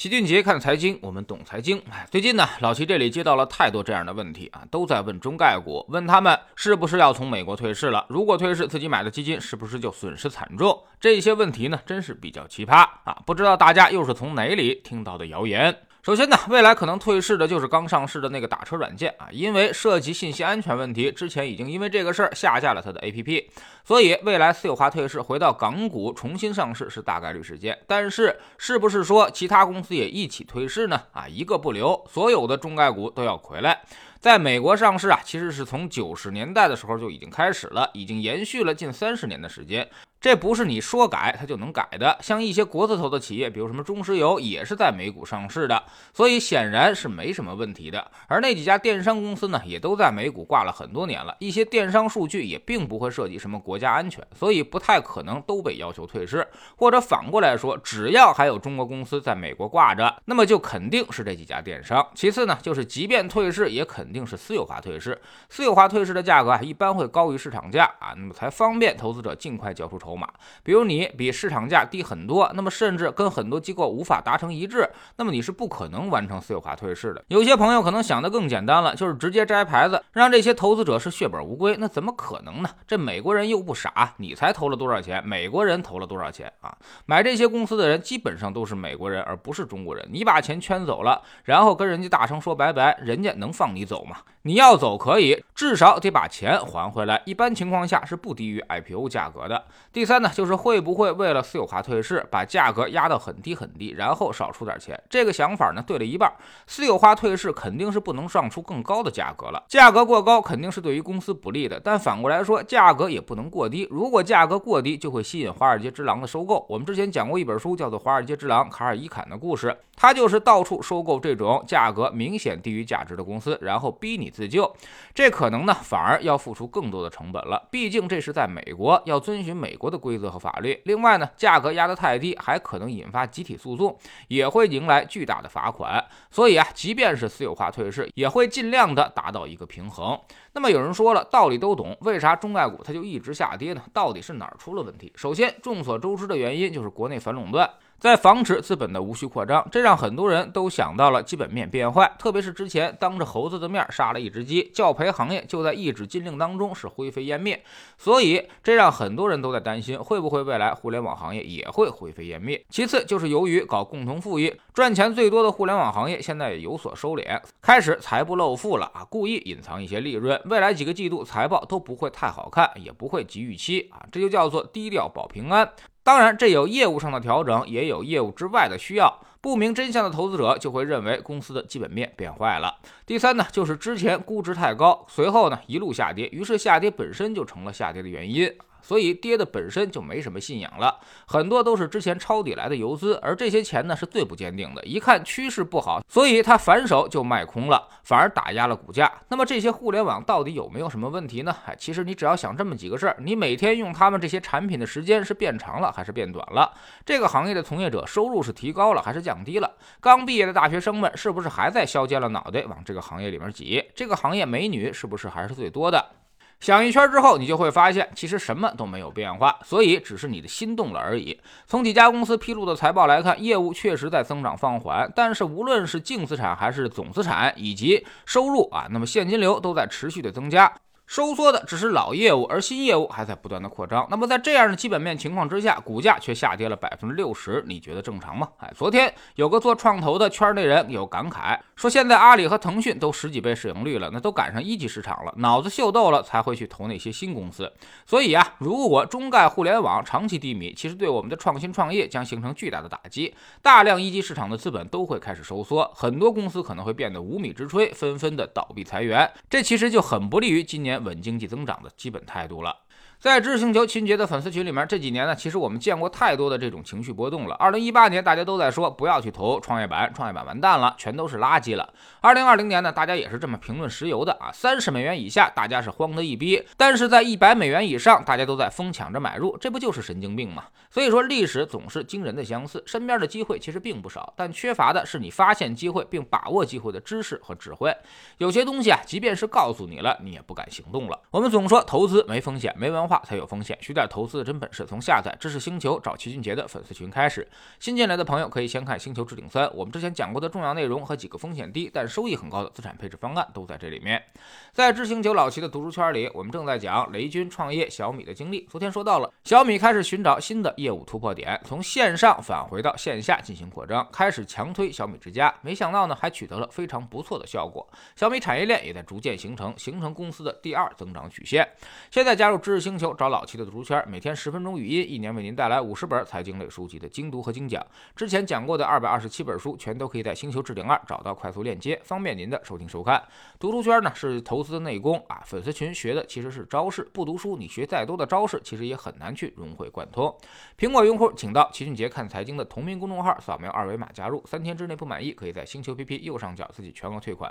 齐俊杰看财经，我们懂财经。哎，最近呢，老齐这里接到了太多这样的问题啊，都在问中概股，问他们是不是要从美国退市了？如果退市，自己买的基金是不是就损失惨重？这些问题呢，真是比较奇葩啊！不知道大家又是从哪里听到的谣言？首先呢，未来可能退市的就是刚上市的那个打车软件啊，因为涉及信息安全问题，之前已经因为这个事儿下架了它的 APP，所以未来私有化退市回到港股重新上市是大概率事件。但是是不是说其他公司也一起退市呢？啊，一个不留，所有的中概股都要回来。在美国上市啊，其实是从九十年代的时候就已经开始了，已经延续了近三十年的时间。这不是你说改它就能改的，像一些国字头的企业，比如什么中石油，也是在美股上市的，所以显然是没什么问题的。而那几家电商公司呢，也都在美股挂了很多年了，一些电商数据也并不会涉及什么国家安全，所以不太可能都被要求退市。或者反过来说，只要还有中国公司在美国挂着，那么就肯定是这几家电商。其次呢，就是即便退市，也肯定是私有化退市，私有化退市的价格啊，一般会高于市场价啊，那么才方便投资者尽快交出筹。筹码，比如你比市场价低很多，那么甚至跟很多机构无法达成一致，那么你是不可能完成私有化退市的。有些朋友可能想的更简单了，就是直接摘牌子，让这些投资者是血本无归。那怎么可能呢？这美国人又不傻，你才投了多少钱？美国人投了多少钱啊？买这些公司的人基本上都是美国人，而不是中国人。你把钱圈走了，然后跟人家大声说拜拜，人家能放你走吗？你要走可以，至少得把钱还回来。一般情况下是不低于 IPO 价格的。第三呢，就是会不会为了私有化退市，把价格压到很低很低，然后少出点钱？这个想法呢，对了一半。私有化退市肯定是不能上出更高的价格了，价格过高肯定是对于公司不利的。但反过来说，价格也不能过低。如果价格过低，就会吸引华尔街之狼的收购。我们之前讲过一本书，叫做《华尔街之狼卡尔伊坎的故事》，他就是到处收购这种价格明显低于价值的公司，然后逼你自救。这可能呢，反而要付出更多的成本了。毕竟这是在美国，要遵循美国。的规则和法律。另外呢，价格压得太低，还可能引发集体诉讼，也会迎来巨大的罚款。所以啊，即便是私有化退市，也会尽量的达到一个平衡。那么有人说了，道理都懂，为啥中概股它就一直下跌呢？到底是哪儿出了问题？首先，众所周知的原因就是国内反垄断。在防止资本的无序扩张，这让很多人都想到了基本面变坏。特别是之前当着猴子的面杀了一只鸡，教培行业就在一纸禁令当中是灰飞烟灭。所以这让很多人都在担心，会不会未来互联网行业也会灰飞烟灭？其次就是由于搞共同富裕赚钱最多的互联网行业现在也有所收敛，开始财不露富了啊，故意隐藏一些利润，未来几个季度财报都不会太好看，也不会及预期啊，这就叫做低调保平安。当然，这有业务上的调整，也有业务之外的需要。不明真相的投资者就会认为公司的基本面变坏了。第三呢，就是之前估值太高，随后呢一路下跌，于是下跌本身就成了下跌的原因。所以跌的本身就没什么信仰了，很多都是之前抄底来的游资，而这些钱呢是最不坚定的，一看趋势不好，所以他反手就卖空了，反而打压了股价。那么这些互联网到底有没有什么问题呢？哎，其实你只要想这么几个事儿：你每天用他们这些产品的时间是变长了还是变短了？这个行业的从业者收入是提高了还是降低了？刚毕业的大学生们是不是还在削尖了脑袋往这个行业里面挤？这个行业美女是不是还是最多的？想一圈之后，你就会发现，其实什么都没有变化，所以只是你的心动了而已。从几家公司披露的财报来看，业务确实在增长放缓，但是无论是净资产还是总资产以及收入啊，那么现金流都在持续的增加。收缩的只是老业务，而新业务还在不断的扩张。那么在这样的基本面情况之下，股价却下跌了百分之六十，你觉得正常吗？哎，昨天有个做创投的圈内人有感慨，说现在阿里和腾讯都十几倍市盈率了，那都赶上一级市场了，脑子秀逗了才会去投那些新公司。所以啊，如果中概互联网长期低迷，其实对我们的创新创业将形成巨大的打击，大量一级市场的资本都会开始收缩，很多公司可能会变得无米之炊，纷纷的倒闭裁员，这其实就很不利于今年。稳经济增长的基本态度了。在知识星球秦杰的粉丝群里面，这几年呢，其实我们见过太多的这种情绪波动了。二零一八年，大家都在说不要去投创业板，创业板完蛋了，全都是垃圾了。二零二零年呢，大家也是这么评论石油的啊，三十美元以下，大家是慌得一逼；但是在一百美元以上，大家都在疯抢着买入，这不就是神经病吗？所以说，历史总是惊人的相似，身边的机会其实并不少，但缺乏的是你发现机会并把握机会的知识和智慧。有些东西啊，即便是告诉你了，你也不敢行动了。我们总说投资没风险，没文化。话才有风险，学点投资的真本事，从下载知识星球找齐俊杰的粉丝群开始。新进来的朋友可以先看《星球置顶三》，我们之前讲过的重要内容和几个风险低但收益很高的资产配置方案都在这里面。在知星球老齐的读书圈里，我们正在讲雷军创业小米的经历。昨天说到了小米开始寻找新的业务突破点，从线上返回到线下进行扩张，开始强推小米之家。没想到呢，还取得了非常不错的效果。小米产业链也在逐渐形成，形成公司的第二增长曲线。现在加入知识星球，找老齐的读书圈，每天十分钟语音，一年为您带来五十本财经类书籍的精读和精讲。之前讲过的二百二十七本书，全都可以在星球置顶二找到快速链接，方便您的收听收看。读书圈呢是投。资的内功啊，粉丝群学的其实是招式，不读书你学再多的招式，其实也很难去融会贯通。苹果用户请到齐俊杰看财经的同名公众号，扫描二维码加入，三天之内不满意，可以在星球 PP 右上角自己全额退款。